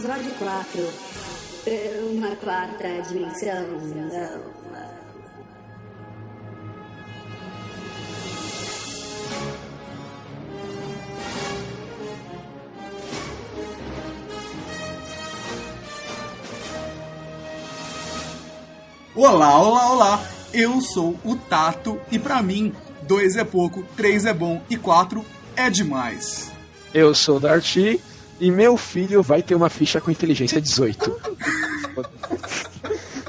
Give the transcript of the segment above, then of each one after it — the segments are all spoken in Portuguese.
Episódio 4. É, Uma quarta dimensão. Não. Olá, olá, olá! Eu sou o Tato e pra mim, dois é pouco, três é bom e quatro é demais. Eu sou o Darty e meu filho vai ter uma ficha com inteligência 18.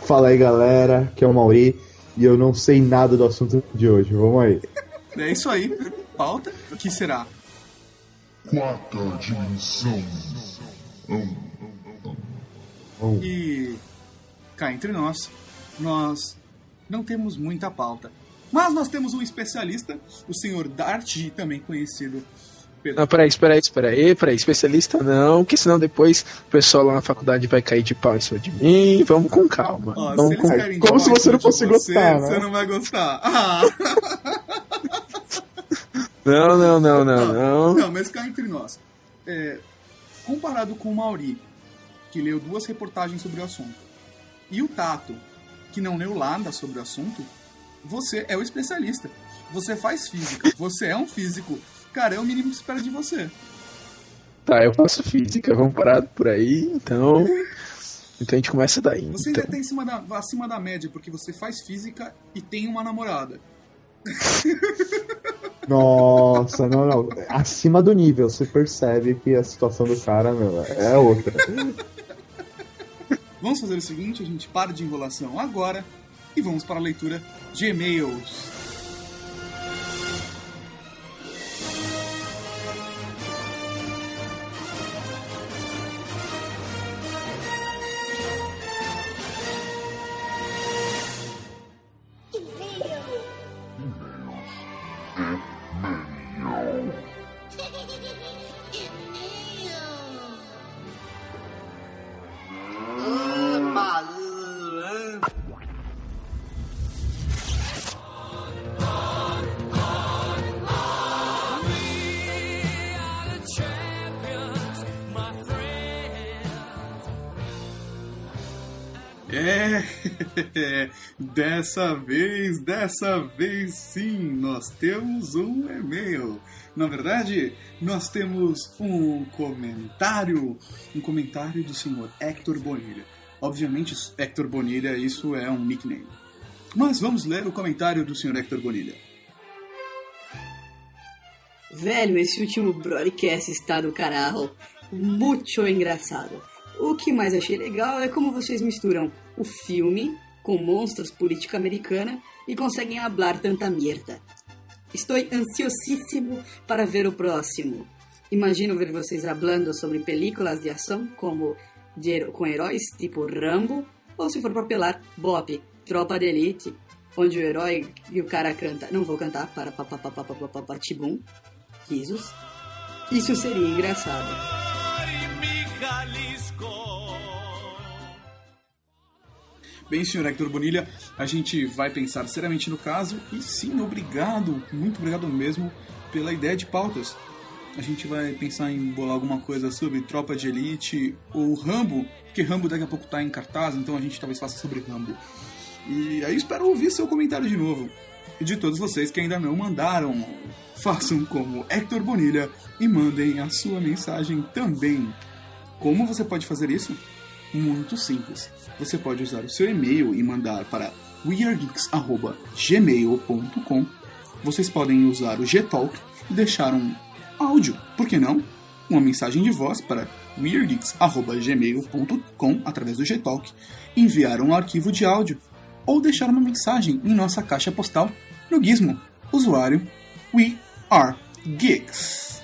Fala aí galera, que é o Mauri e eu não sei nada do assunto de hoje. Vamos aí. É isso aí. Pauta? O que será? Quarta dimensão. E cá entre nós, nós não temos muita pauta. Mas nós temos um especialista, o senhor Darty, também conhecido pelo. Não, peraí, peraí, peraí, peraí, especialista não, que senão depois o pessoal lá na faculdade vai cair de pau em cima de mim. Vamos com calma. Ó, Vamos se eles com Como de se você não fosse você, gostar, Você né? não vai gostar. Ah. Não, não, não, não, não. Não, mas cá entre nós. É, comparado com o Mauri, que leu duas reportagens sobre o assunto, e o Tato, que não leu nada sobre o assunto, você é o especialista. Você faz física, você é um físico. Cara, é o mínimo que se espera de você. Tá, eu faço física, vamos parar por aí, então. Então a gente começa daí. Você então. ainda tem acima da, acima da média, porque você faz física e tem uma namorada. Nossa, não, não. Acima do nível, você percebe que a situação do cara, meu, é outra. Vamos fazer o seguinte, a gente para de enrolação agora e vamos para a leitura de e-mails. É, dessa vez, dessa vez sim, nós temos um e-mail. Na verdade, nós temos um comentário, um comentário do senhor Hector Bonilha. Obviamente, Hector Bonilha, isso é um nickname. Mas vamos ler o comentário do senhor Hector Bonilha. Velho, esse último broadcast está do caralho. Muito engraçado. O que mais achei legal é como vocês misturam o filme com monstros política americana e conseguem hablar tanta merda. Estou ansiosíssimo para ver o próximo. Imagino ver vocês falando sobre películas de ação como de, com heróis tipo Rambo ou se for papelar, Bob, Tropa de Elite, onde o herói e o cara canta, não vou cantar, para papapapapapapatibum, risos. Isso seria engraçado. Bem, senhor Hector Bonilha, a gente vai pensar seriamente no caso e sim, obrigado, muito obrigado mesmo pela ideia de pautas. A gente vai pensar em bolar alguma coisa sobre Tropa de Elite ou Rambo, porque Rambo daqui a pouco tá em cartaz, então a gente talvez faça sobre Rambo. E aí espero ouvir seu comentário de novo. E de todos vocês que ainda não mandaram, façam como Hector Bonilha e mandem a sua mensagem também. Como você pode fazer isso? Muito simples. Você pode usar o seu e-mail e mandar para weargeeks.gmail.com. Vocês podem usar o Gtalk e deixar um áudio, por que não? Uma mensagem de voz para weargeeks.gmail.com através do Gtalk, enviar um arquivo de áudio ou deixar uma mensagem em nossa caixa postal no Gizmo, usuário We Are Geeks.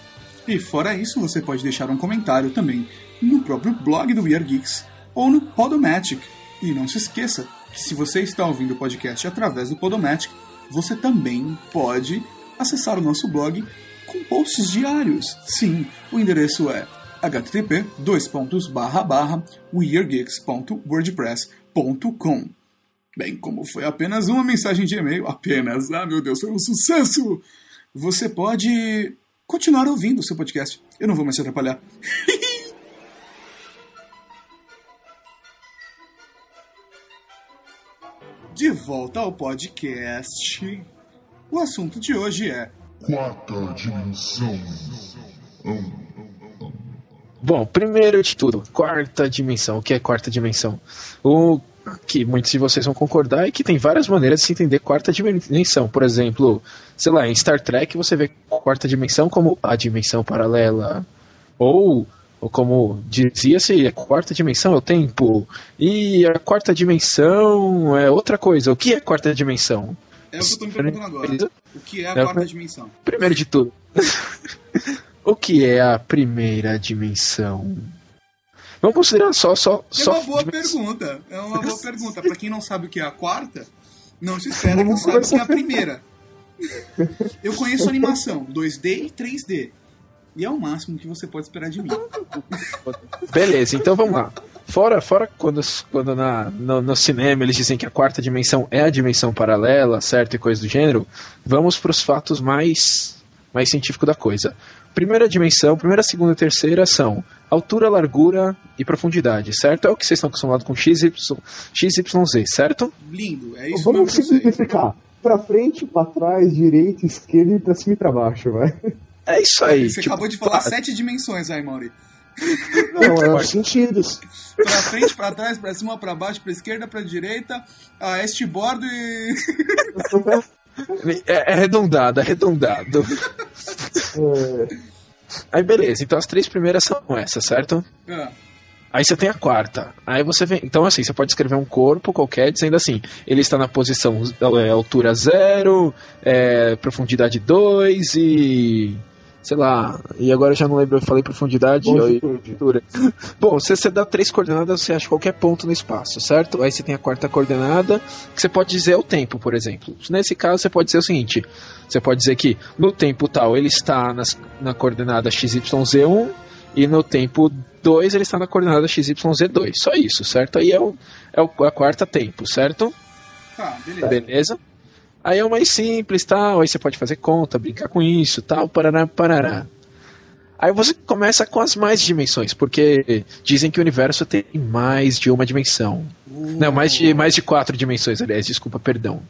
E fora isso, você pode deixar um comentário também no próprio blog do We Are Geeks ou no Podomatic. E não se esqueça que se você está ouvindo o podcast através do Podomatic, você também pode acessar o nosso blog com posts diários. Sim, o endereço é http weargeeks.wordpress.com. Bem, como foi apenas uma mensagem de e-mail, apenas, ah meu Deus, foi um sucesso! Você pode continuar ouvindo o seu podcast. Eu não vou mais te atrapalhar. De volta ao podcast. O assunto de hoje é Quarta dimensão. Hum, Bom, primeiro de tudo, quarta dimensão. O que é quarta dimensão? O que muitos de vocês vão concordar é que tem várias maneiras de se entender quarta dimensão. Por exemplo, sei lá, em Star Trek você vê quarta dimensão como a dimensão paralela. Ou, ou como dizia-se, a quarta dimensão é o tempo. E a quarta dimensão é outra coisa. O que é quarta dimensão? É o que eu tô me perguntando agora. O que é a É quarta dimensão? Primeiro de tudo, o que é a primeira dimensão? Vamos considerar só só É só uma boa dimensão. pergunta. É uma boa pergunta. Pra quem não sabe o que é a quarta, não se espera que saiba o que é a primeira. Eu conheço animação 2D e 3D. E é o máximo que você pode esperar de mim. Beleza, então vamos lá. Fora, fora quando, quando na, no, no cinema eles dizem que a quarta dimensão é a dimensão paralela, certo? E coisa do gênero, vamos para os fatos mais, mais científicos da coisa. Primeira dimensão, primeira, segunda e terceira são altura, largura e profundidade, certo? É o que vocês estão acostumados com XY, XYZ, certo? Lindo, é isso mesmo Vamos simplificar. Pra frente, pra trás, direita, esquerda e pra cima e pra baixo, vai. É isso aí. Você tipo, acabou de falar sete dimensões aí, Mauri. Não, é os sentidos. Pra frente, pra trás, pra cima, pra baixo, pra esquerda, pra direita, a este bordo e. É, é arredondado, arredondado. É, Aí beleza, então as três primeiras são essas, certo? Ah, Aí você tem a quarta. Aí você vem. Então, assim, você pode escrever um corpo qualquer dizendo assim: ele está na posição é, altura zero, é, profundidade 2 e. Sei lá. E agora eu já não lembro, eu falei profundidade altura. Bom, se você dá três coordenadas, você acha qualquer ponto no espaço, certo? Aí você tem a quarta coordenada, que você pode dizer é o tempo, por exemplo. Nesse caso, você pode dizer o seguinte: você pode dizer que no tempo tal ele está nas, na coordenada XYZ1 e no tempo 2 ele está na coordenada XYZ2. Só isso, certo? Aí é, o, é o, a quarta tempo, certo? tá, beleza. Beleza? Aí é o mais simples, tal. Aí você pode fazer conta, brincar com isso, tal, parará, parará. Aí você começa com as mais dimensões, porque dizem que o universo tem mais de uma dimensão. Não, mais de, mais de quatro dimensões, aliás, desculpa, perdão.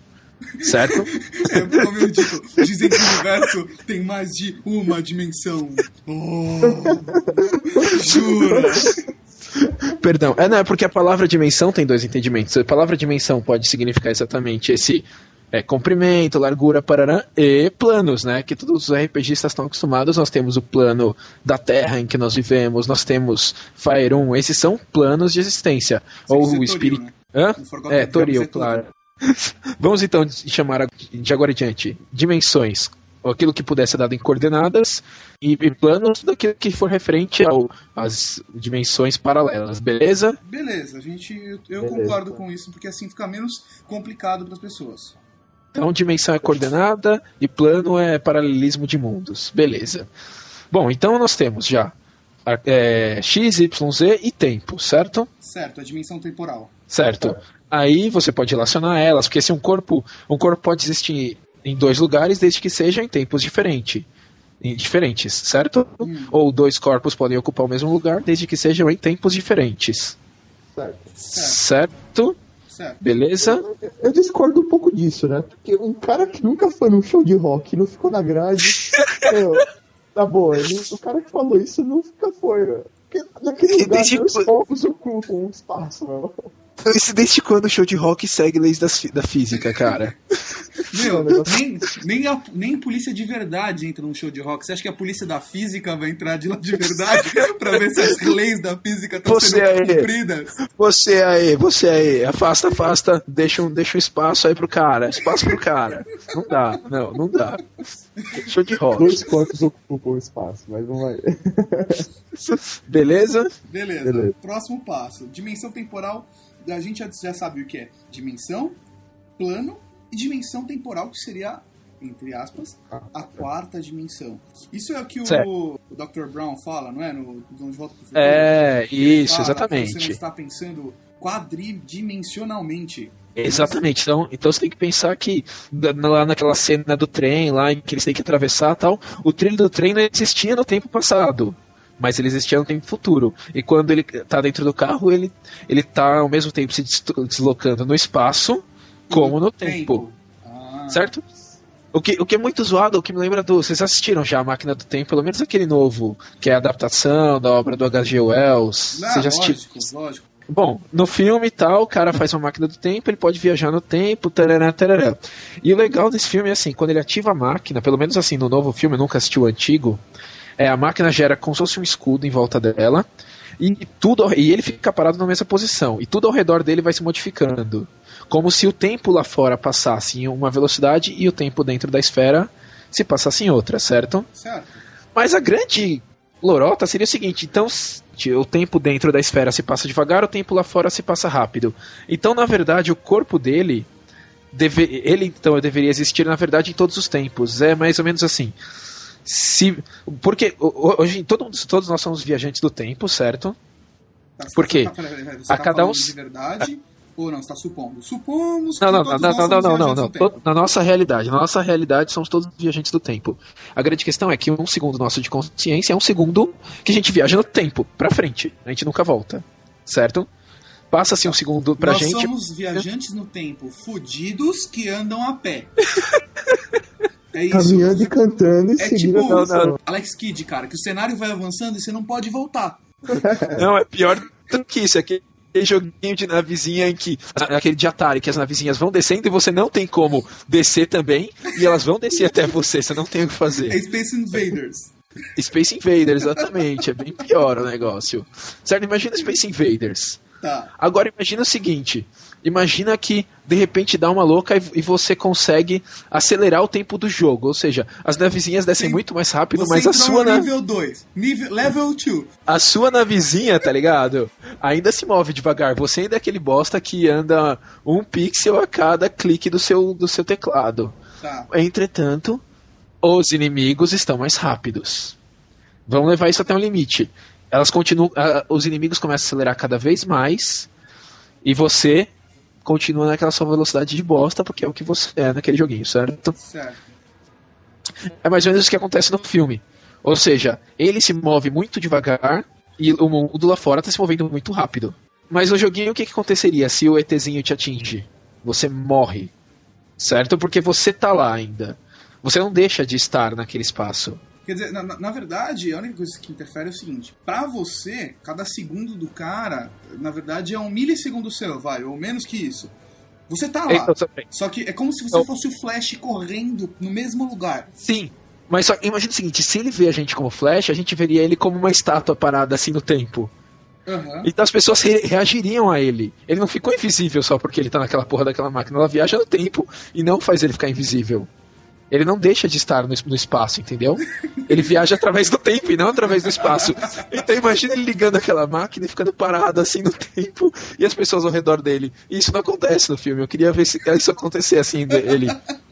Certo? É, como eu digo, dizem que o universo tem mais de uma dimensão. Oh, jura? Perdão. É, não, é porque a palavra dimensão tem dois entendimentos. A palavra dimensão pode significar exatamente esse é, comprimento, largura, parará, e planos, né? Que todos os RPGistas estão acostumados. Nós temos o plano da Terra em que nós vivemos, nós temos Fire 1, esses são planos de existência. Ou o espírito. Né? Hã? É, Toril, é Toril. claro. Vamos então chamar de agora em diante dimensões. Aquilo que puder ser dado em coordenadas e, e planos daquilo que for referente ao- às dimensões paralelas, beleza? Beleza, a gente, eu, eu Beleza. concordo com isso, porque assim fica menos complicado para as pessoas. Então, dimensão é coordenada e plano é paralelismo de mundos. Beleza. Bom, então nós temos já é, x, y, z e tempo, certo? Certo, a dimensão temporal. Certo. Aí você pode relacionar elas, porque se um corpo, um corpo pode existir em dois lugares desde que sejam em tempos diferentes. Em diferentes, certo? Hum. Ou dois corpos podem ocupar o mesmo lugar desde que sejam em tempos diferentes. certo. Certo, Certo? Certo. Beleza? Eu discordo um pouco disso, né? Porque um cara que nunca foi num show de rock não ficou na grade. meu, tá boa, ele- o cara que falou isso nunca foi, velho. Porque naquele lugar desde dois quando- povos ocupam um espaço, meu. Isso desde quando o show de rock segue leis das da física, cara? Meu, nem, nem, a, nem polícia de verdade entra num show de rock. Você acha que a polícia da física vai entrar de lá de verdade pra ver se as leis da física estão sendo aí. cumpridas? Você aí, você aí, afasta, afasta, deixa um, deixa um espaço aí pro cara, espaço pro cara. Não dá, não, não dá. Show de rock. Dois corpos ocupam o espaço, mas não vai. Beleza? Beleza. Beleza. Próximo passo. Dimensão temporal. A gente já, sabe o que é dimensão, plano e dimensão temporal, que seria, entre aspas, a quarta dimensão. Isso é o que o, o Dr. Brown fala, não é? No no De Volta pro Futuro. É, Ele isso, fala que Você não exatamente. está pensando quadridimensionalmente. Exatamente. Então, então você tem que pensar que lá naquela cena do trem, lá em que eles têm que atravessar tal, o trilho do trem não existia no tempo passado. Mas ele existia no tempo futuro. E quando ele tá dentro do carro, ele, ele tá ao mesmo tempo se des- deslocando no espaço como no tempo. Ah, Certo? O que, o que é muito zoado, o que me lembra do. Vocês assistiram já a Máquina do Tempo, pelo menos aquele novo, que é a adaptação da obra do H.G. Wells. Não, Vocês já assistiram? lógico, lógico. Bom, no filme e tal, o cara faz uma máquina do tempo, ele pode viajar no tempo, tarará, tarará. E o legal desse filme é assim, quando ele ativa a máquina, pelo menos assim, no novo filme, eu nunca assisti o antigo, é, a máquina gera como se fosse um escudo em volta dela, e tudo e ele fica parado na mesma posição, e tudo ao redor dele vai se modificando. Como se o tempo lá fora passasse em uma velocidade e o tempo dentro da esfera se passasse em outra, certo? Certo. Mas a grande lorota seria o seguinte: então, o tempo dentro da esfera se passa devagar, o tempo lá fora se passa rápido. Então, na verdade, o corpo dele. Deve, ele então deveria existir na verdade em todos os tempos. É mais ou menos assim. Se, porque hoje todo, todos nós somos viajantes do tempo, certo? Tá, você Por quê? Tá, você A tá cada um de verdade ou não? Você tá supondo? Supomos Não, que não, não, todos não, nós não, não, somos não, não, não. tempo. Na nossa realidade, na nossa realidade somos todos viajantes do tempo. A grande questão é que um segundo nosso de consciência é um segundo que a gente viaja no tempo, pra frente. A gente nunca volta, certo? Passa-se um segundo pra Nós gente. somos viajantes no tempo, fudidos que andam a pé. É isso. Caminhando e cantando e É seguindo tipo a. Alex Kidd, cara, que o cenário vai avançando e você não pode voltar. Não, é pior do que isso. É aquele joguinho de navezinha em que. Aquele de Atari, que as navezinhas vão descendo e você não tem como descer também. E elas vão descer até você, você não tem o que É fazer. Space Invaders. Space Invaders, exatamente. É bem pior o negócio. Certo? Imagina Space Invaders. Tá. Agora imagina o seguinte: imagina que de repente dá uma louca e, e você consegue acelerar o tempo do jogo. Ou seja, as navezinhas descem Sim. muito mais rápido, Você mas a sua, no na- nível 2. Nível, level 2. a sua navezinha, tá ligado? Ainda se move devagar. Você ainda é aquele bosta que anda um pixel a cada clique do seu, do seu teclado. Tá. Entretanto, os inimigos estão mais rápidos. Vamos levar isso até um limite. Elas continuam, ah, os inimigos começam a acelerar cada vez mais e você continua naquela sua velocidade de bosta porque é o que você é naquele joguinho, certo? Certo. É mais ou menos isso que acontece no filme. Ou seja, ele se move muito devagar e o mundo lá fora está se movendo muito rápido. Mas no joguinho, o que, que aconteceria se o ETzinho te atinge? Você morre. Certo? Porque você tá lá ainda. Você não deixa de estar naquele espaço. Quer dizer, na, na- verdade, a única coisa que interfere é o seguinte: pra você, cada segundo do cara, na verdade, é um milissegundo seu, vai, ou menos que isso. Você tá lá. Então. Só que é como se você Eu- fosse o Flash correndo no mesmo lugar. Sim. Mas só imagina o seguinte: se ele vê a gente como Flash, a gente veria ele como uma estátua parada assim no tempo. Aham. Então as pessoas re- reagiriam a ele. Ele não ficou invisível só porque ele tá naquela porra daquela máquina. Ela viaja no tempo e não faz ele ficar invisível. Ele não deixa de estar no, no espaço, entendeu? Ele viaja através do tempo e não através do espaço. Então imagina ele ligando aquela máquina e ficando parado assim no tempo e as pessoas ao redor dele. E isso não acontece no filme. Eu queria ver se isso acontecer assim dele.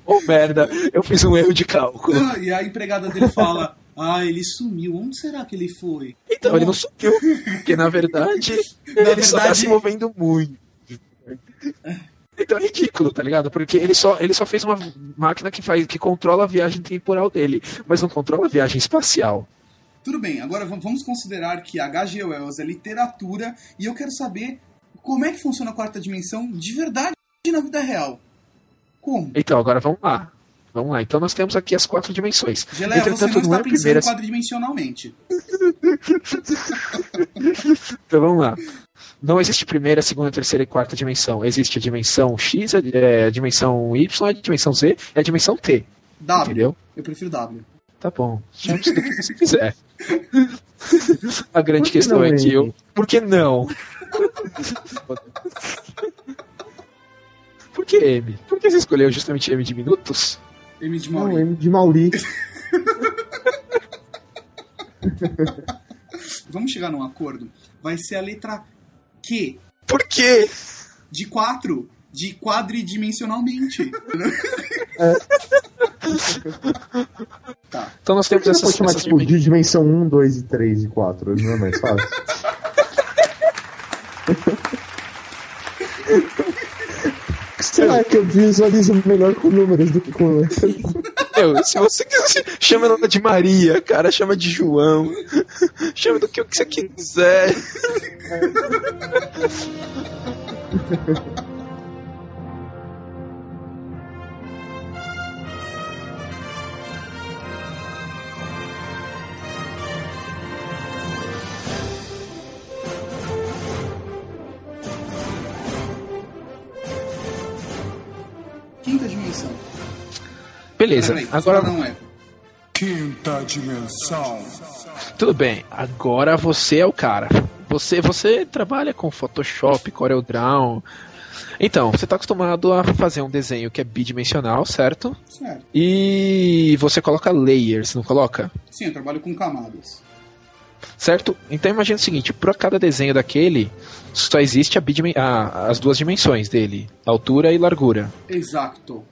Oh merda, eu fiz um erro de cálculo. Ah, E a empregada dele fala: Ah, ele sumiu. Onde será que ele foi? Então ele não subiu. Porque na verdade ele só tá verdade- se movendo muito. Então é ridículo, tá ligado? Porque ele só, ele só fez uma máquina que, faz, que controla a viagem temporal dele, mas não controla a viagem espacial. Tudo bem, agora vamos considerar que H.G. Wells é literatura e eu quero saber como é que funciona a quarta dimensão de verdade na vida real. Como? Então, agora vamos lá. Vamos lá. Então nós temos aqui as quatro dimensões. Geleia, você não Entretanto, está é pensando primeira. quadridimensionalmente. Então vamos lá. Não existe primeira, segunda, terceira e quarta dimensão. Existe a dimensão X, a, é, a dimensão Y, a dimensão Z e a dimensão T. W. Entendeu? Eu prefiro W. Tá bom. Chame-se do que você quiser. A grande que questão não, é que eu. Por que não? Por que M? Por que você escolheu justamente M de minutos? M de Não, Mauri. M de Mauri. Vamos chegar num acordo. Vai ser a letra Q. Por quê? De 4. De quadridimensionalmente. tá. Então nós temos chamar essas tipo, de dimensão 1, 2 e 3 e 4, não é mais fácil? Será que eu visualizo melhor com números do que com letras? Meu, se você quiser, chama ela de Maria, cara, chama de João, chama do que você quiser. Beleza, Peraí, agora não é. Quinta dimensão. tudo bem. Agora você é o cara. Você, você trabalha com Photoshop, CorelDRAW. Então, você está acostumado a fazer um desenho que é bidimensional, certo? Certo. E você coloca layers, não coloca? Sim, eu trabalho com camadas. Certo? Então imagina o seguinte, para cada desenho daquele, só existe a a- as duas dimensões dele, altura e largura. Exato.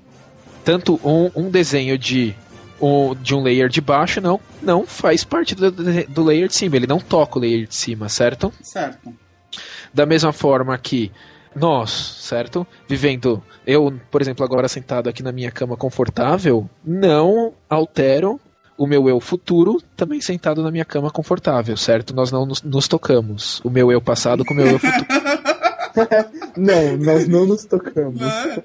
Tanto um, um desenho de um, de um layer de baixo não, não faz parte do, do layer de cima, ele não toca o layer de cima, certo? Certo. Da mesma forma que nós, certo? Vivendo, eu, por exemplo, agora sentado aqui na minha cama confortável, não altero o meu eu futuro também sentado na minha cama confortável, certo? Nós não nos, nos tocamos. O meu eu passado com o meu eu futuro. Não, nós não nos tocamos. É,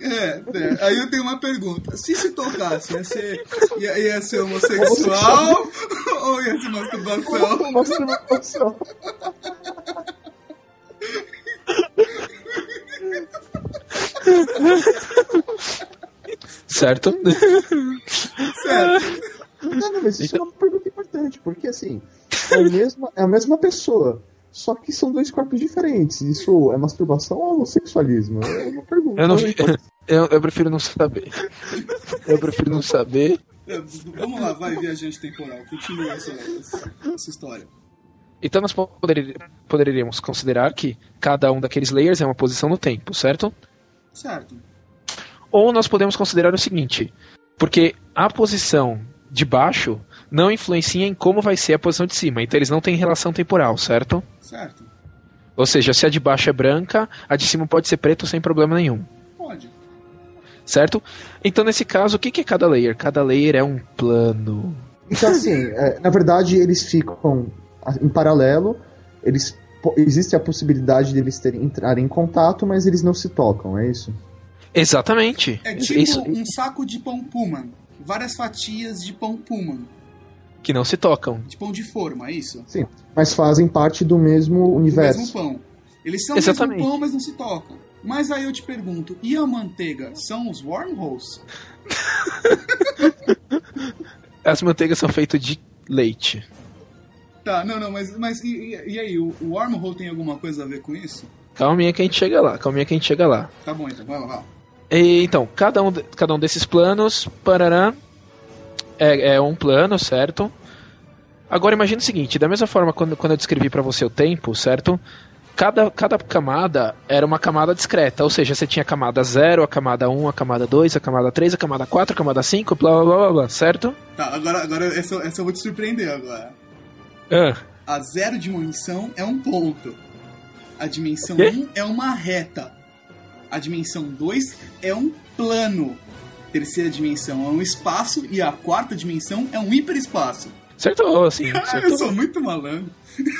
é, é. aí eu tenho uma pergunta. Se se tocasse, ia ser, ia, ia ser homossexual ou ia ser masturbação? Masturbação. certo? Certo. Não, não, mas isso é uma pergunta importante, porque assim, é a mesma, é a mesma pessoa, só que são dois corpos diferentes. Isso é masturbação ou homossexualismo? É uma pergunta. Eu, não, eu, eu prefiro não saber. Eu prefiro não saber. É, Vamos lá, vai, viajante temporal. Continua essa, essa, história. Então nós poderia- poderíamos considerar que cada um daqueles layers é uma posição no tempo, certo? Certo. Ou nós podemos considerar o seguinte, porque a posição de baixo não influencia em como vai ser a posição de cima, então eles não têm relação temporal, certo? Certo. Ou seja, se a de baixo é branca, a de cima pode ser preta sem problema nenhum, Pode. certo? Então nesse caso, o que é cada layer? Cada layer é um plano. Então, assim, é, na verdade, eles ficam em paralelo, eles existe a possibilidade deles terem, entrarem em contato, mas eles não se tocam, é isso? Exatamente. É tipo Isso um saco de pão Pullman. Várias fatias de pão Pullman. Que não se tocam. De pão de forma, é isso? Sim. Mas fazem parte do mesmo Do universo. mesmo pão. Eles são Exatamente. o mesmo pão, mas não se tocam. Mas aí eu te pergunto, e a manteiga? São os wormholes? As manteigas são feitas de leite. Tá, não, não, mas, mas e, e- aí, o, wormhole tem alguma coisa a ver com isso? Calminha que a gente chega lá, calminha que a gente chega lá. Tá bom, então, vai lá, vai lá. E, então, cada um, cada um desses planos, parará, é, é um plano, certo? Agora imagine o seguinte, da mesma forma quando, quando eu descrevi pra você o tempo, certo? Cada, cada camada era uma camada discreta, ou seja, você tinha a camada 0, a camada 1, a camada 2, a camada 3, a camada 4, a camada 5, blá blá blá blá, blá certo? Tá, agora, agora essa, essa eu vou te surpreender agora. Ah, A zero dimensão é um ponto. A dimensão Quê? 1 é uma reta. A dimensão 2 é um plano. Terceira dimensão é um espaço e a quarta dimensão é um hiperespaço. acertou, assim, Ah, eu acertou. sou muito malandro.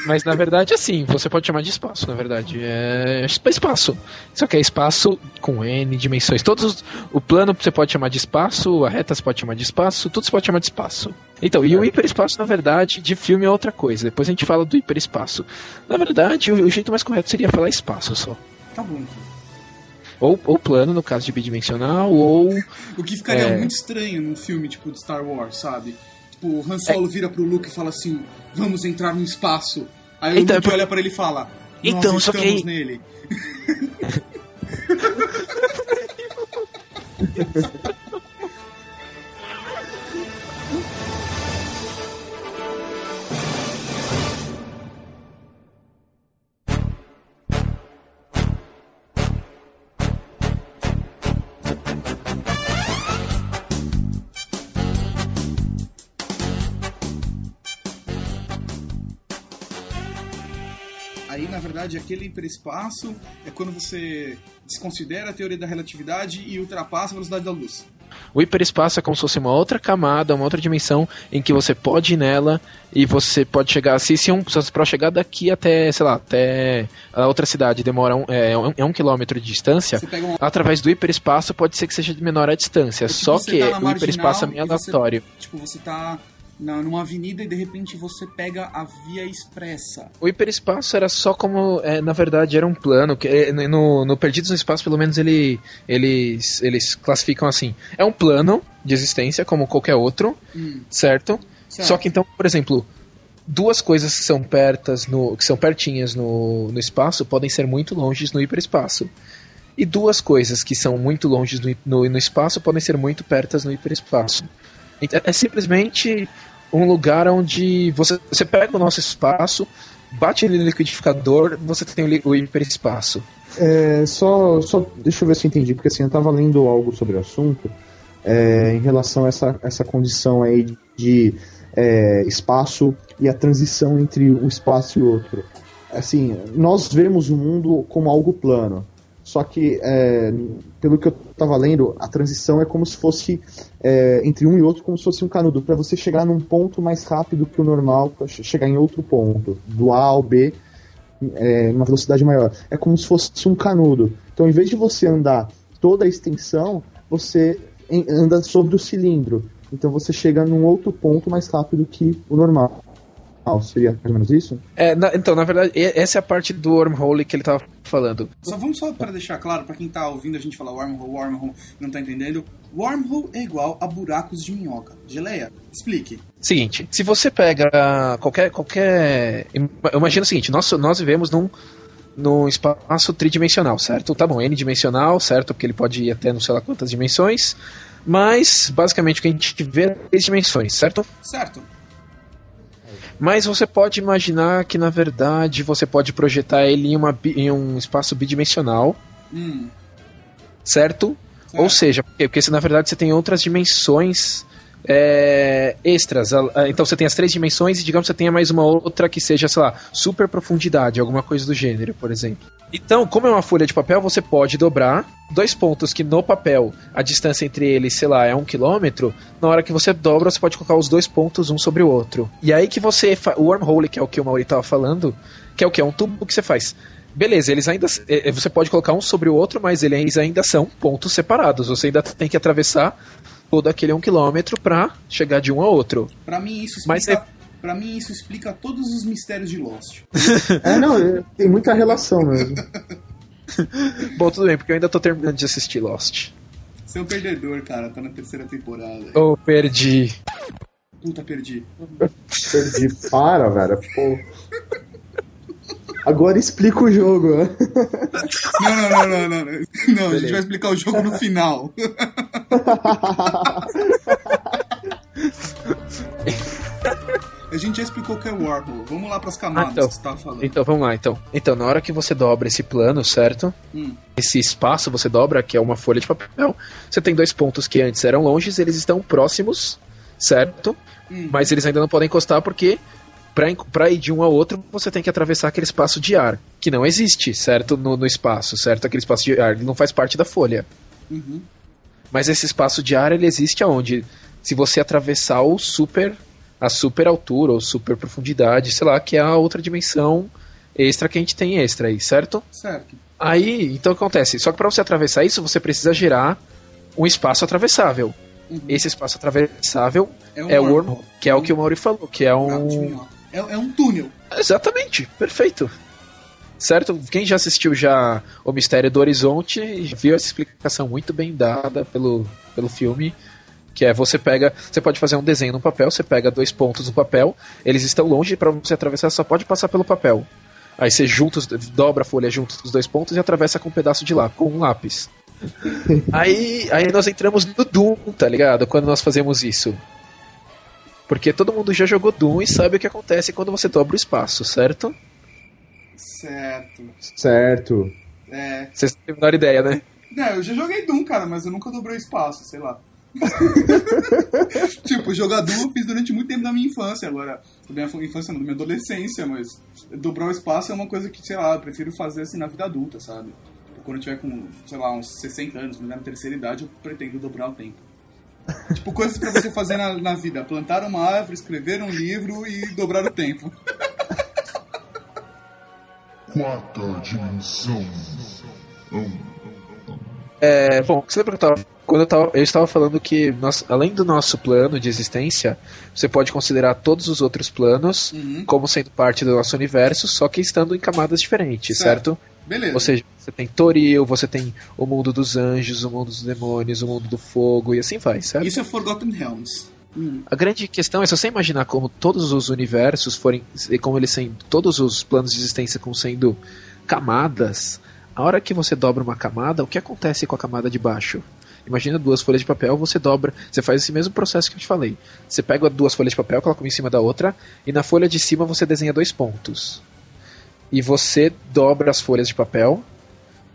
Mas na verdade, assim, você pode chamar de espaço, na verdade. É espaço. Só que é espaço com N dimensões. Todos os- o plano você pode chamar de espaço, a reta você pode chamar de espaço, tudo você pode chamar de espaço. Então, e o hiperespaço, na verdade, de filme é outra coisa. Depois a gente fala do hiperespaço. Na verdade, o, o jeito mais correto seria falar espaço só. Tá bom. Ou, ou plano, no caso de bidimensional, ou. O que ficaria É. muito estranho num filme tipo de Star Wars, sabe? Tipo, o Han Solo vira pro Luke e fala assim: Vamos entrar no espaço. Aí Então, o Luke é olha pra ele e fala: Nós Então, só que nele. verdade, aquele hiperespaço é quando você desconsidera a teoria da relatividade e ultrapassa a velocidade da luz. O hiperespaço é como se fosse uma outra camada, uma outra dimensão em que você pode ir nela e você pode chegar. Se, se um, se para chegar daqui até, sei lá, até a outra cidade demora um, é, um, é um quilômetro de distância, Você pega um através do hiperespaço pode ser que seja de menor a distância. É tipo só que tá o hiperespaço é meio você- aleatório. Tipo, você tá na, numa avenida e de repente você pega a via expressa. O hiperespaço era só como, é, na verdade, era um plano. Que, é, no, no Perdidos no Espaço, pelo menos, ele, eles, eles classificam assim: é um plano de existência, como qualquer outro, Hum, certo? certo. Só que então, por exemplo, duas coisas que são pertas no, que são pertinhas no, no espaço podem ser muito longes no hiperespaço. E duas coisas que são muito longes no, no, no espaço podem ser muito pertas no hiperespaço. Então, É simplesmente um lugar onde você, você pega o nosso espaço, bate ele no liquidificador, você tem o, hiperespaço. É, só, só deixa eu ver se eu entendi, porque assim, eu tava lendo algo sobre o assunto é, em relação a essa, essa condição aí de é, espaço e a transição entre um espaço e outro. Assim, nós vemos o mundo como algo plano. Só que, é, pelo que eu tava lendo, a transição é como se fosse é, entre um e outro, como se fosse um canudo, para você chegar num ponto mais rápido que o normal, para chegar em outro ponto, do A ao B, é, numa velocidade maior. É como se fosse um canudo. Então, em vez de você andar toda a extensão, você anda sobre o cilindro. Então, você chega num outro ponto mais rápido que o normal. Ah, seria mais ou menos isso? É, na- então, na verdade, essa é a parte do wormhole que ele tava falando. Só vamos só para deixar claro, para quem tá ouvindo a gente falar wormhole, wormhole, não tá entendendo. Wormhole é igual a buracos de minhoca. Geleia, explique. Seguinte, se você pega qualquer. qualquer im- imagina o seguinte, nós, nós vivemos num, num espaço tridimensional, certo? Tá bom, n-dimensional, certo? Porque ele pode ir até não sei lá quantas dimensões. Mas, basicamente, o que a gente vê é três dimensões, certo? Certo. Mas você pode imaginar que, na verdade, você pode projetar ele em, uma, em um espaço bidimensional, Hum, certo? certo. Ou seja, porque, porque se na verdade você tem outras dimensões é, extras. Então você tem as três dimensões e digamos que você tenha mais uma outra que seja, sei lá, super profundidade, alguma coisa do gênero, por exemplo. Então, como é uma folha de papel, você pode dobrar dois pontos que no papel a distância entre eles, sei lá, é um quilômetro. Na hora que você dobra, você pode colocar os dois pontos um sobre o outro. E aí que você. O wormhole, que é o que o Mauri tava falando, que é o que? É um tubo que você faz. Beleza, eles ainda. eh, Você pode colocar um sobre o outro, mas eles ainda são pontos separados. Você ainda tem que atravessar todo aquele um quilômetro pra chegar de um a outro. Pra mim isso Mas explica. Pra mim isso explica todos os mistérios de Lost. É, não, é, tem muita relação mesmo. Bom, tudo bem, porque eu ainda tô terminando de assistir Lost. Você é um perdedor, cara, tá na terceira temporada. Oh, perdi. Puta, perdi. Perdi. Para, velho. Pô. Agora explica o jogo. né? Não, não, não, não, não. Não, não a gente vai explicar o jogo no final. A gente já explicou o que é Warhol. Vamos lá pras camadas Ah, então. que você tava falando. Então, vamos lá, então. Então, na hora que você dobra esse plano, certo? Hum, Esse espaço você dobra, que é uma folha de papel. Você tem dois pontos que antes eram longes, eles estão próximos, certo? hum. Mas eles ainda não podem encostar porque pra ir de um ao outro, você tem que atravessar aquele espaço de ar, que não existe, certo? No, no espaço, certo? Aquele espaço de ar, não faz parte da folha. Uhum. Mas esse espaço de ar, ele existe aonde? Se você atravessar o super, a super altura ou super profundidade, sei lá, que é a outra dimensão extra que a gente tem extra aí, certo? Certo. Aí, então o que acontece? Só que para você atravessar isso, você precisa gerar um espaço atravessável. Uhum. Esse espaço atravessável um é o wormhole. que é o que o Mauri falou, que é de um. É, é um túnel. Exatamente, perfeito. Certo? Quem já assistiu já O Mistério do Horizonte viu essa explicação muito bem dada pelo, pelo filme. Que é você pega. Você pode fazer um desenho no papel, você pega dois pontos no papel, eles estão longe, para você atravessar só pode passar pelo papel. Aí você junta, dobra a folha junto dos dois pontos e atravessa com um pedaço de lá, com um lápis. aí, aí nós entramos no Doom, tá ligado? Quando nós fazemos isso. Porque todo mundo já jogou Doom e sabe o que acontece quando você dobra o espaço, certo? Certo. certo. É. Vocês têm a menor ideia, né? Não, eu já joguei Doom, cara, mas eu nunca dobrei espaço, sei lá. tipo, jogar Doom eu fiz durante muito tempo da minha infância, agora. Da minha infância não, da minha adolescência, mas dobrar o espaço é uma coisa que, sei lá, eu prefiro fazer assim na vida adulta, sabe? Quando eu tiver com, sei lá, uns 60 anos, na terceira idade, eu pretendo dobrar o tempo. Tipo, coisas pra você fazer na, na vida. Plantar uma árvore, escrever um livro e dobrar o tempo. Quarta dimensão. É, bom, você lembra que eu tava quando eu, tava, eu estava falando que nós, além do nosso plano de existência, você pode considerar todos os outros planos Uhum. como sendo parte do nosso universo, só que estando em camadas diferentes, Certo. certo? Beleza. Ou seja, você tem Toril, você tem o mundo dos anjos, o mundo dos demônios, o mundo do fogo e assim vai, certo? Isso é Forgotten Realms. Hum. A grande questão é se você imaginar como todos os universos forem, como eles sendo, todos os planos de existência como sendo camadas, a hora que você dobra uma camada, o que acontece com a camada de baixo? Imagina duas folhas de papel, você dobra, você faz esse mesmo processo que eu te falei. Você pega duas folhas de papel, coloca uma em cima da outra, e na folha de cima você desenha dois pontos. E você dobra as folhas de papel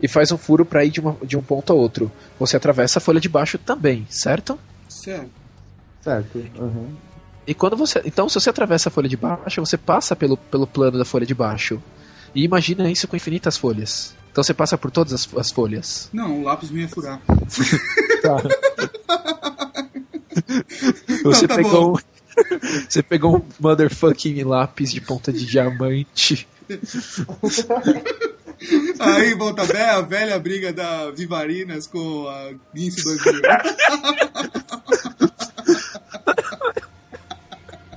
e faz um furo para ir de, uma- de um ponto a outro. Você atravessa a folha de baixo também, certo? Certo. Certo. aham. E quando você. Então, se você atravessa a folha de baixo, você passa pelo, pelo plano da folha de baixo. E imagina isso com infinitas folhas. Então você passa por todas as, as folhas. Não, o lápis não ia furar. Você tá pegou. um- Você pegou um motherfucking lápis de ponta de diamante. Aí volta bem a velha briga da Vivarinas com a Guince 2000.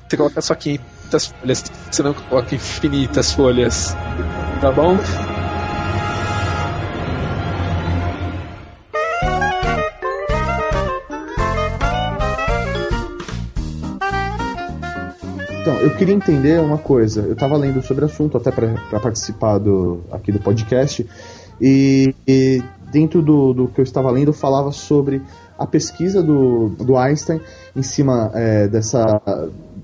Você coloca só 500 folhas. Você não coloca infinitas folhas. Tá bom? Então, eu queria entender uma coisa. Eu estava lendo sobre o assunto até para participar do, aqui do podcast e, e dentro do, do que eu estava lendo falava sobre a pesquisa do, do Einstein em cima é, dessa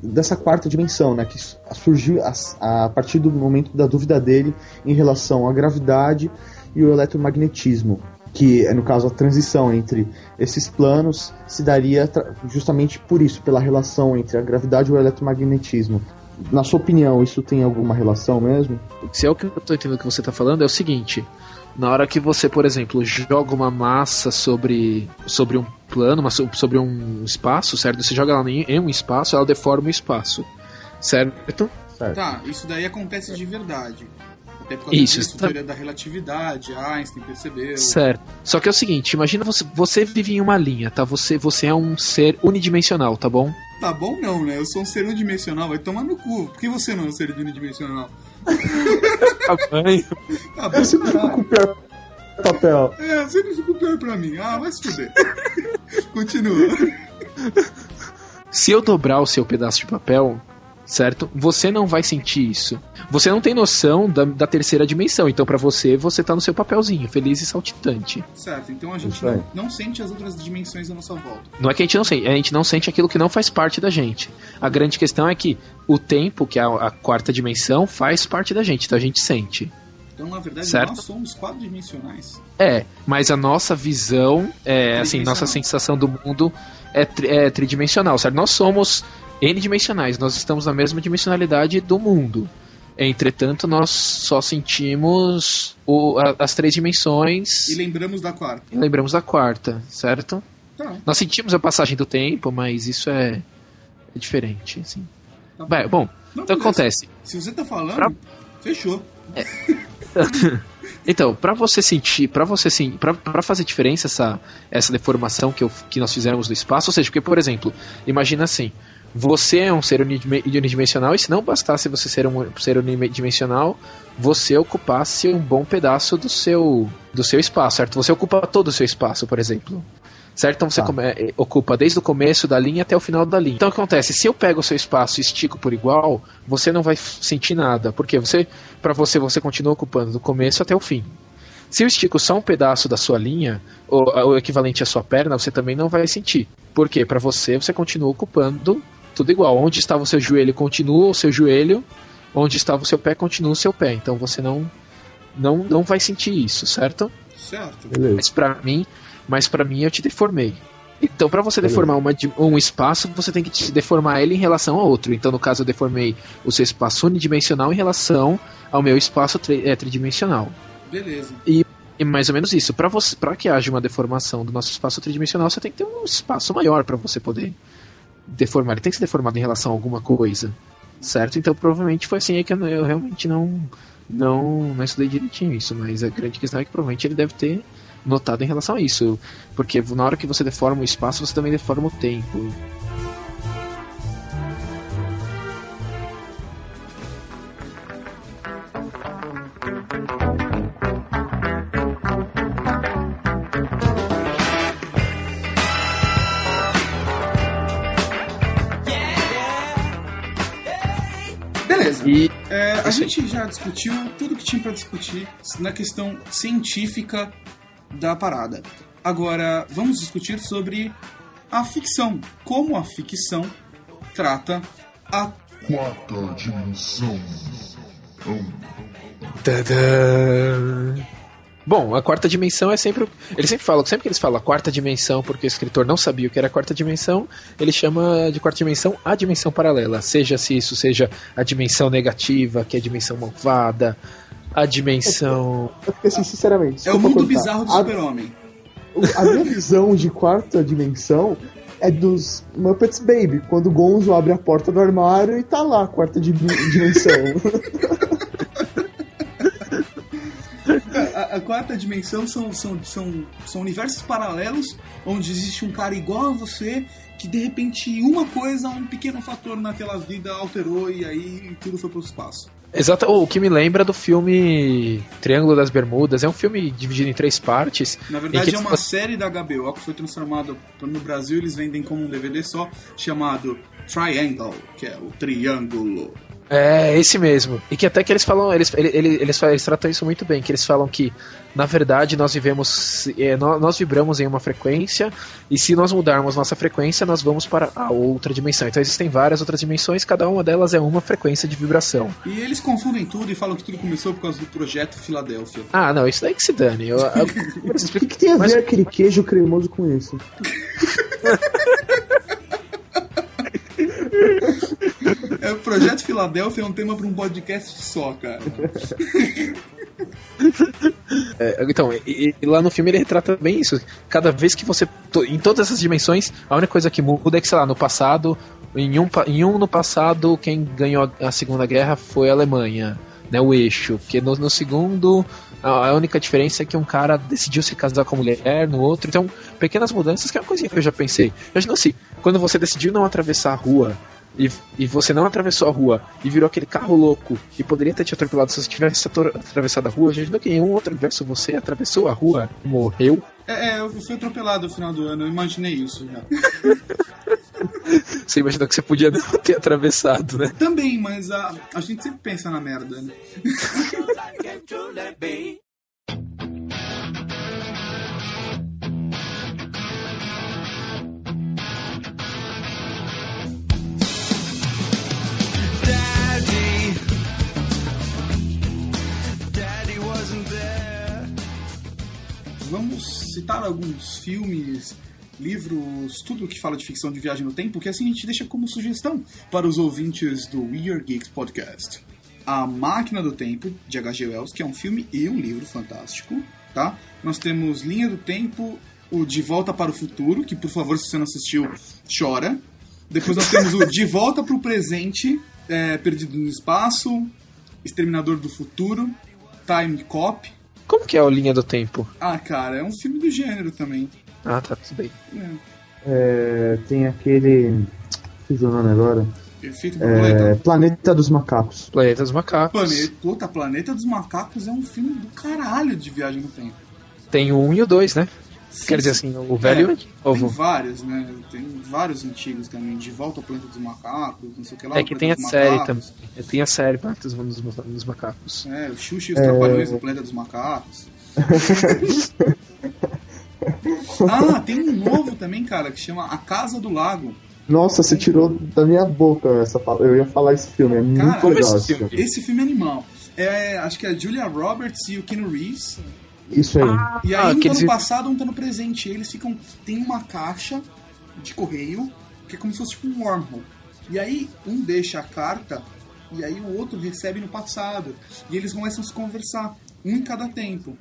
dessa quarta dimensão, né, que surgiu a, a partir do momento da dúvida dele em relação à gravidade e o eletromagnetismo que é no caso a transição entre esses planos se daria justamente por isso, pela relação entre a gravidade e o eletromagnetismo. Na sua opinião, isso tem alguma relação mesmo? Se é o que eu tô entendendo que você tá falando, é o seguinte. Na hora que você, por exemplo, joga uma massa sobre, sobre um plano, uma, sobre um espaço, certo? Você joga ela em, em um espaço, ela deforma o espaço, certo? Certo. Tá, isso daí acontece de verdade. Até por causa Isso, disso, tá- teoria da relatividade, Einstein percebeu. Certo. Só que é o seguinte, imagina você, você vive em uma linha, tá? Você, você é um ser unidimensional, tá bom? Tá bom não, né? Eu sou um ser unidimensional, vai tomar no cu. Por que você não é um ser unidimensional? Tamanho. Tá bom, Eu sempre fico com o pior papel. É, sempre ficou pior pra mim. Ah, vai se fuder. Continua. Se eu dobrar o seu pedaço de papel, certo? Você não vai sentir isso. Você não tem noção da, da terceira dimensão. Então, pra você, você tá no seu papelzinho, feliz e saltitante. Certo, então a gente Isso aí. não, não sente as outras dimensões à nossa volta. Não é que a gente não sente, a gente não sente aquilo que não faz parte da gente. A grande questão é que o tempo, que é a, a quarta dimensão, faz parte da gente, então a gente sente. Então, na verdade, Certo. nós somos quatro dimensionais. É, mas a nossa visão, é, assim, nossa sensação do mundo é, tri- é tridimensional, certo? Nós somos n-dimensionais, nós estamos na mesma dimensionalidade do mundo. Entretanto, nós só sentimos o- a- as três dimensões E e lembramos da quarta. lembramos da quarta, certo? Tá, Nós sentimos a passagem do tempo, mas isso é, é diferente, assim. tá bom, Não, então acontece. Se você tá falando, Pra- fechou. Então, pra você sentir, para você sim, para para fazer diferença essa essa deformação que, eu, que nós fizemos do espaço, ou seja, porque por exemplo, imagina assim, você é um ser unidime- unidimensional e se não bastasse você ser um ser unidimensional, você ocupasse um bom pedaço do seu do seu espaço, certo? Você ocupa todo o seu espaço, por exemplo. Certo? Então você Tá. eh, ocupa desde o começo da linha até o final da linha. Então o que acontece? Se eu pego o seu espaço e estico por igual, você não vai sentir nada. Porque você, para você, você continua ocupando do começo até o fim. Se eu estico só um pedaço da sua linha, ou o equivalente à sua perna, você também não vai sentir. Por quê? Para você, você continua ocupando tudo igual. Onde estava o seu joelho, continua o seu joelho. Onde estava o seu pé, continua o seu pé. Então você não, não, não vai sentir isso, certo? Certo. Beleza. Mas pra mim, mas para mim eu te deformei. Então, para você Beleza. deformar uma um espaço, você tem que te deformar ele em relação a outro. Então, no caso, eu deformei o seu espaço unidimensional em relação ao meu espaço tri- é, tridimensional. Beleza. E mais ou menos isso. Para você, para que haja uma deformação do nosso espaço tridimensional, você tem que ter um espaço maior para você poder deformar. Ele tem que ser deformado em relação a alguma coisa, certo? Então, provavelmente foi assim aí que eu, eu realmente não não não estudei direitinho isso, mas a grande questão é que provavelmente ele deve ter notado em relação a isso. Porque na hora que você deforma o espaço, você também deforma o tempo. Beleza. E É, a gente já discutiu tudo que tinha pra discutir na questão científica da parada. Agora, vamos discutir sobre a ficção. Como a ficção trata a. Quarta dimensão. Tadã. Bom, a quarta dimensão é sempre. Eles sempre falam, sempre que eles falam a quarta dimensão, porque o escritor não sabia o que era a quarta dimensão, ele chama de quarta dimensão a dimensão paralela. Seja se isso seja a dimensão negativa, que é a dimensão malvada, a dimensão. É porque, assim, sinceramente. É o mundo cortar. bizarro do A- super-homem. A minha visão de quarta dimensão é dos Muppets Baby, quando o Gonzo abre a porta do armário e tá lá, a quarta di- dimensão. A, quarta dimensão são, são, são, são universos paralelos onde existe um cara igual a você que de repente uma coisa, um pequeno fator naquela vida alterou e aí tudo foi pro espaço. Exato, o que me lembra do filme Triângulo das Bermudas. É um filme dividido em três partes. Na verdade é uma série da HBO que foi transformado no Brasil eles vendem como um DVD só chamado Triangle, que é o triângulo. É, esse mesmo. E que até que eles falam, eles, ele- ele- eles, fa- eles tratam isso muito bem, que eles falam que, na verdade, nós vivemos, é, nó- nós, vibramos em uma frequência, e se nós mudarmos nossa frequência, nós vamos para a outra dimensão. Então existem várias outras dimensões, cada uma delas é uma frequência de vibração. E eles confundem tudo e falam que tudo começou por causa do projeto Filadélfia. Ah, não, isso daí que se dane. Eu, eu, O que, que tem a Mas- ver aquele queijo cremoso com isso? É, o projeto Filadélfia é um tema para um podcast só, cara. É, então, e, e lá no filme ele retrata bem isso. Cada vez que você. Em todas essas dimensões, a única coisa que muda é que, sei lá, no passado. Em um, em um no passado, quem ganhou a Segunda Guerra foi a Alemanha, né? O eixo. Porque no, no segundo, a, a única diferença é que um cara decidiu se casar com a mulher, no outro. Então, pequenas mudanças que é uma coisinha que eu já pensei. Imagina assim, quando você decidiu não atravessar a rua. E, e você não atravessou a rua e virou aquele carro louco e poderia ter te atropelado se você tivesse atravessado a rua. Gente, não que em um outro verso você atravessou a rua e morreu. É, é, eu fui atropelado no final do ano, eu imaginei isso já. Você imaginou que você podia não ter atravessado, né? Também, mas a, a gente sempre pensa na merda, né? Vamos citar alguns filmes, livros, tudo que fala de ficção de viagem no tempo, que assim a gente deixa como sugestão para os ouvintes do We Are Geeks Podcast. A Máquina do Tempo, de H.G. Wells, que é um filme e um livro fantástico, tá? Nós temos Linha do Tempo, o De Volta para o Futuro, que por favor, se você não assistiu, chora. Depois nós temos o De Volta para o Presente, é, Perdido no Espaço, Exterminador do Futuro, Time Cop. Como que é a linha do tempo? Ah, cara, é um filme do gênero também. Ah, tá, tudo bem. É, É, tem aquele. Fiz o nome agora. Efeito É. Planeta dos Macacos. Planeta dos Macacos. Planeta, puta, Planeta dos Macacos é um filme do caralho de viagem no tempo. Tem o 1 e o 2, né? Quer dizer assim, o velho É. Tem vários, né? Tem vários antigos também. De Volta ao Planeta dos Macacos, não sei o que lá. É que tem a série também. Tem a série Planeta dos, dos, dos Macacos. É, o Xuxa e os Trapalhões do Planeta dos Macacos. ah, tem um novo também, cara, que chama A Casa do Lago. Nossa, você tirou da minha boca essa fala. Eu ia falar esse filme, é muito Cara, legal esse filme. Esse filme é animal. É, acho que é a Julia Roberts e o Keanu Reeves. Isso aí. E aí Ah, um tá no passado, um tá no presente. E eles ficam. Tem uma caixa de correio, que é como se fosse tipo um wormhole. E aí um deixa a carta, e aí o outro recebe no passado. E eles começam a se conversar, um em cada tempo.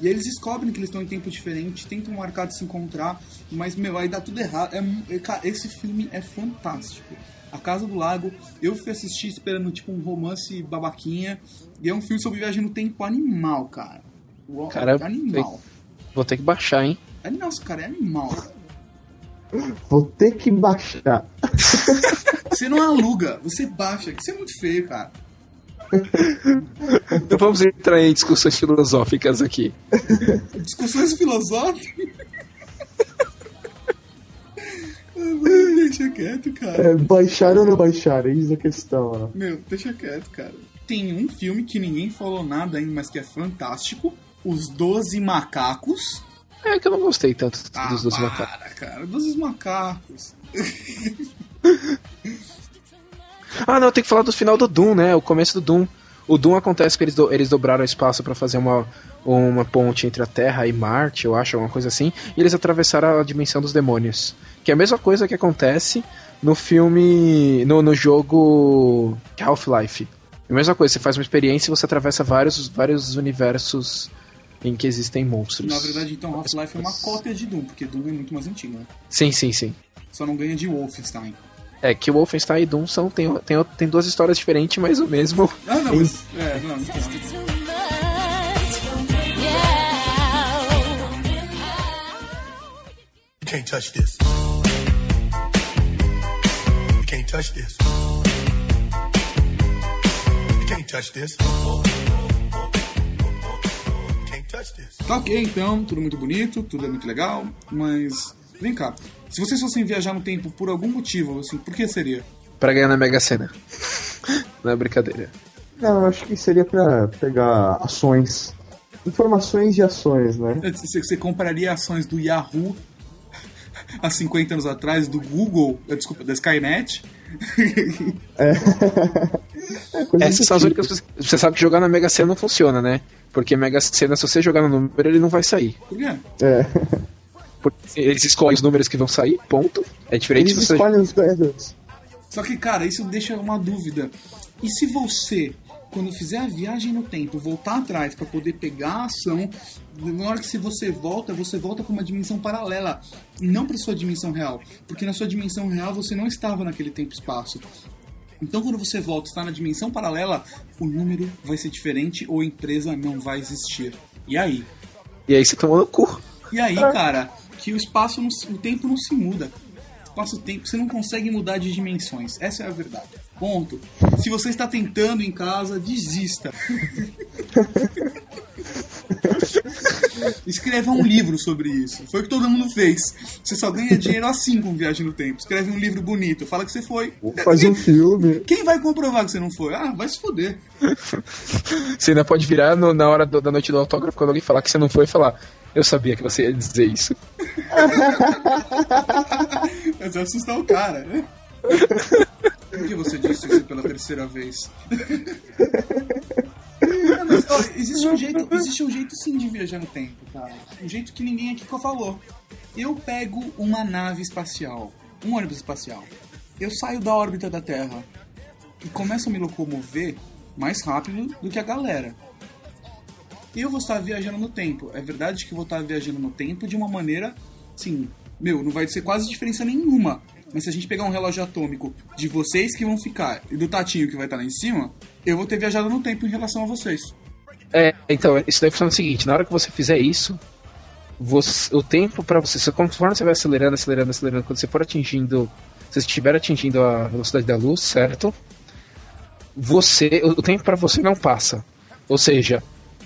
E aí eles descobrem que eles estão em tempo diferente, tentam marcar de se encontrar, mas, meu, aí dá tudo errado. É é, cara, esse filme é fantástico. A Casa do Lago, eu fui assistir esperando tipo um romance babaquinha, e é um filme sobre viagem no tempo animal, cara. Uau, Cara, animal. Vou ter que baixar, hein? É, nossa, cara, é animal. cara. Vou ter que baixar. Você não aluga, você baixa. Isso é muito feio, cara. Então vamos entrar em discussões filosóficas aqui. Discussões filosóficas. Deixa quieto, cara. É, baixar ou não baixar? Eis a questão. Ó. Meu, deixa quieto, cara. Tem um filme que ninguém falou nada ainda, mas que é fantástico. Os Doze Macacos. É que eu não gostei tanto Ah, dos para, macacos. cara. Doze Macacos. Ah, não, tem que falar do final do Doom, né? O começo do Doom. O Doom acontece que eles, do- eles dobraram o espaço pra fazer uma, uma ponte entre a Terra e Marte, eu acho, alguma coisa assim. E eles atravessaram a dimensão dos demônios. Que é a mesma coisa que acontece no filme. no, no jogo Half-Life. É a mesma coisa, você faz uma experiência e você atravessa vários, vários universos em que existem monstros. Na verdade, então, Half-Life é uma cópia de Doom, porque Doom é muito mais antigo, né? Sim, sim, sim. Só não ganha de Wolfenstein. É que Wolfenstein e Doom são, tem, tem, tem duas histórias diferentes, mas o mesmo. Ah, não, mas... É, não, então... You can't touch this. You can't touch this. You can't touch this. Tá ok, então, tudo muito bonito, tudo é muito legal, mas... Vem cá, se vocês fossem viajar no tempo por algum motivo, assim, por que seria? Pra ganhar na Mega Sena. Não é brincadeira. Não, eu acho que seria pra pegar ações. Informações de ações, né? Você, você compraria ações do Yahoo há 50 anos atrás, do Google, eh, desculpa, da Skynet? É coisa Essas do são as únicas coisas. Você sabe que jogar na Mega Sena não funciona, né? Porque Mega Sena, se você jogar no número, ele não vai sair. Por quê? É. Porque eles escolhem os números que vão sair, ponto. É diferente Eles se você. escolhem os ganhadores. Só que, cara, isso deixa uma dúvida. E se você, quando fizer a viagem no tempo, voltar atrás pra poder pegar a ação, na hora que se você volta, você volta pra uma dimensão paralela, não pra sua dimensão real. Porque na sua dimensão real você não estava naquele tempo e espaço. Então, quando você volta e está na dimensão paralela, o número vai ser diferente ou a empresa não vai existir. E aí? E aí você tomou no cu. E aí, cara, que o espaço, não o tempo não se muda. Espaço-tempo, você não consegue mudar de dimensões. Essa é a verdade. Ponto. Se você está tentando em casa, desista. Escreva um livro sobre isso. Foi o que todo mundo fez. Você só ganha dinheiro assim com viagem no tempo. Escreve um livro bonito. Fala que você foi. Vou fazer um filme. Quem vai comprovar que você não foi? Ah, vai se foder. Você ainda pode virar no- na hora do- da noite do autógrafo quando alguém falar que você não foi e falar. Eu sabia que você ia dizer isso. Mas vai assustar o cara, né? Por que você disse isso pela terceira vez? Ó, existe, um jeito, existe um jeito sim de viajar no tempo, cara. Um jeito que ninguém aqui falou. Eu pego uma nave espacial, um ônibus espacial. Eu saio da órbita da Terra e começo a me locomover mais rápido do que a galera. Eu vou estar viajando no tempo. É verdade que eu vou estar viajando no tempo de uma maneira, assim, meu, não vai ser quase diferença nenhuma. Mas se a gente pegar um relógio atômico de vocês que vão ficar e do Tatinho que vai estar lá em cima, eu vou ter viajado no tempo em relação a vocês. É, então, isso daí funciona o seguinte: na hora que você fizer isso, você- o tempo pra você, conforme você vai acelerando, acelerando, acelerando, quando você for atingindo, se você estiver atingindo a velocidade da luz, certo? Você, o tempo pra você não passa. Ou seja,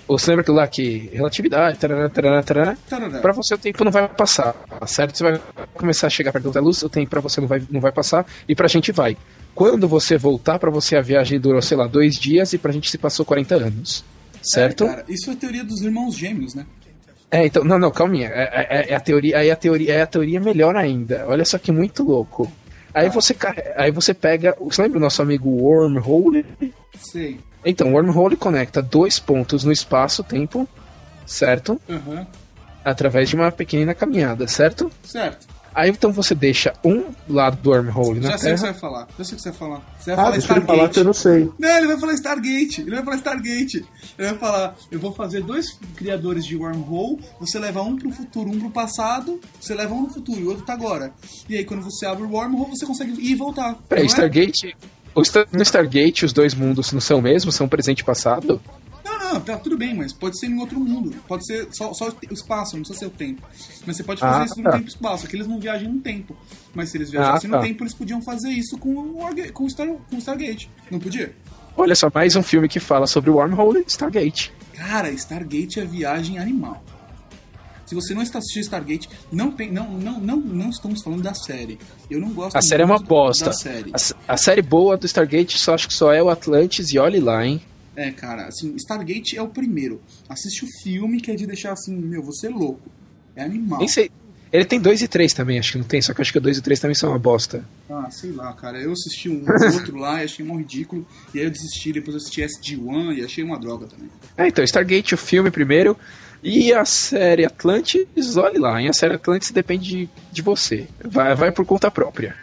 você lembra aquilo lá que relatividade, tarará, tarará, tarará, Tarará. Pra você o tempo não vai passar, certo? Você vai começar a chegar perto da luz, o tempo pra você não vai, não vai passar e pra gente vai. Quando você voltar, pra você a viagem durou, sei lá, dois dias e pra gente se passou 40 anos. Certo? É, cara, isso é a teoria dos irmãos gêmeos, né? É, então, não, não, calminha. É, é- é a teoria, aí a teoria, é a teoria melhor ainda. Olha só que muito louco. Aí você, carre- aí você pega, você lembra o nosso amigo Wormhole? Sei. Então, Wormhole conecta dois pontos no espaço-tempo, certo? Aham. Através de uma pequenina caminhada, certo? Certo. Aí então você deixa um lado do wormhole na Já sei o que você vai falar. Já sei o que você vai falar. Você vai Ah, falar ele falar que eu Stargate. não sei. Não, ele vai falar Stargate. Ele vai falar Stargate. Ele vai falar: eu vou fazer dois criadores de wormhole. Você leva um pro futuro, um pro passado. Você leva um no futuro e o outro tá agora. E aí, quando você abre o wormhole, você consegue ir e voltar. Peraí, é? Stargate. Star- no Stargate, os dois mundos não são o mesmo? São presente e passado? Não, Não, tá tudo bem, mas pode ser em outro mundo. Pode ser só, só o espaço, não precisa ser o tempo. Mas você pode fazer Ah, isso no tá. tempo e espaço, que eles não viajam no tempo. Mas se eles viajassem Ah, tá. no tempo, eles podiam fazer isso com o, Warga- com o, Star, com o Stargate. Não podia? Olha só, mais um filme que fala sobre o Wormhole e Stargate. Cara, Stargate é viagem animal. Se você não está assistindo Stargate, não, tem, não, não, não, não estamos falando da série. Eu não gosto A série é uma bosta. Série. A, a série boa do Stargate só acho que só é o Atlantis e olhe lá, hein? É, cara, assim, Stargate é o primeiro. Assiste o filme que é de deixar assim, meu, você é louco. É animal. Nem sei. Ele tem 2 e 3 também, acho que não tem, só que acho que o 2 e 3 também são uma bosta. Ah, sei lá, cara. Eu assisti um outro lá e achei mó ridículo. E aí eu desisti, depois eu assisti SG-1 e achei uma droga também. É, então, Stargate, o filme primeiro, e a série Atlantis, olhe lá, hein? A série Atlantis depende de, de você. Vai, vai por conta própria.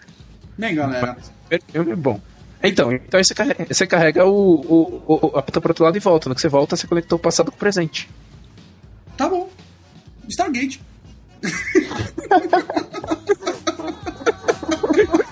Bem, galera, O filme é bom. Então, então aí você carrega, você carrega o, o, o, a puta pro outro lado e volta. No que você volta, você conectou o passado com o presente. tá bom. Stargate.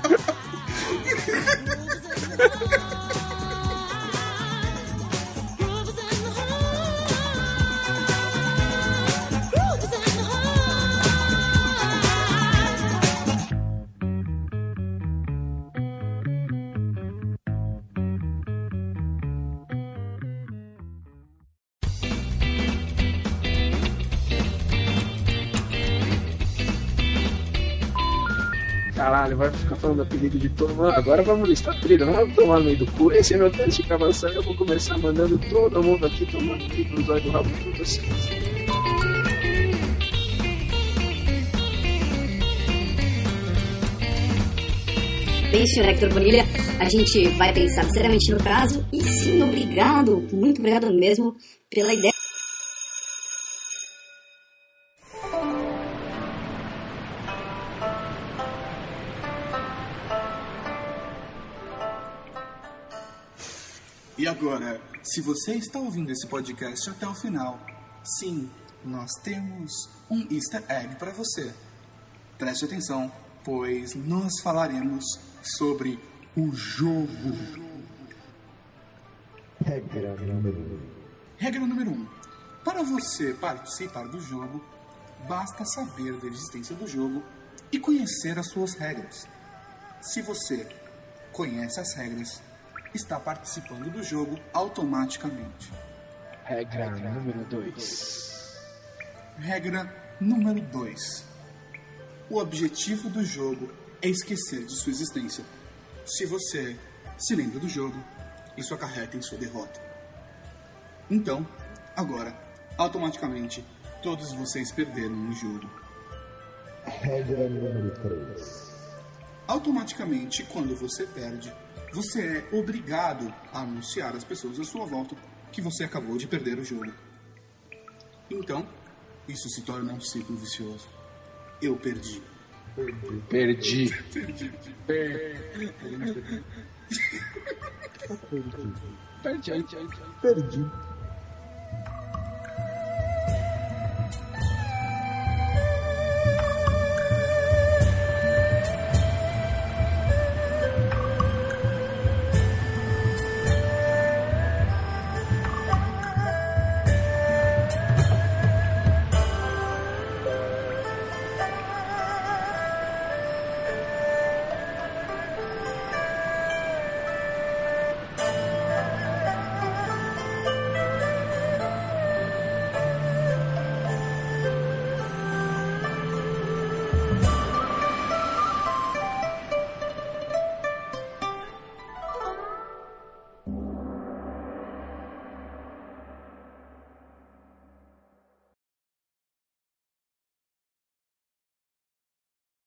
Caralho, vai ficar falando apelido de todo mundo. Agora vamos listar trilha, vamos tomar no meio do cu. Esse é meu teste de gravação eu vou começar mandando todo mundo aqui tomando no zóio do rabo de vocês. Bem, senhor Hector Bonilha, a gente vai pensar seriamente no caso e sim, obrigado, muito obrigado mesmo pela ideia. Agora, se você está ouvindo esse podcast até o final, sim, nós temos um easter egg para você. Preste atenção, pois nós falaremos sobre o jogo. Regra número um. Regra número 1. Um. Para você participar do jogo, basta saber da existência do jogo e conhecer as suas regras. Se você conhece as regras, está participando do jogo automaticamente. Regra número 2. Regra número 2. O objetivo do jogo é esquecer de sua existência. Se você se lembra do jogo, isso acarreta em sua derrota. Então, agora, automaticamente, todos vocês perderam no jogo. Regra número 3. Automaticamente, quando você perde, você é obrigado a anunciar às pessoas à sua volta que você acabou de perder o jogo. Então, isso se torna um ciclo vicioso. Eu perdi. Perdi. Perdi. Perdi. Perdi.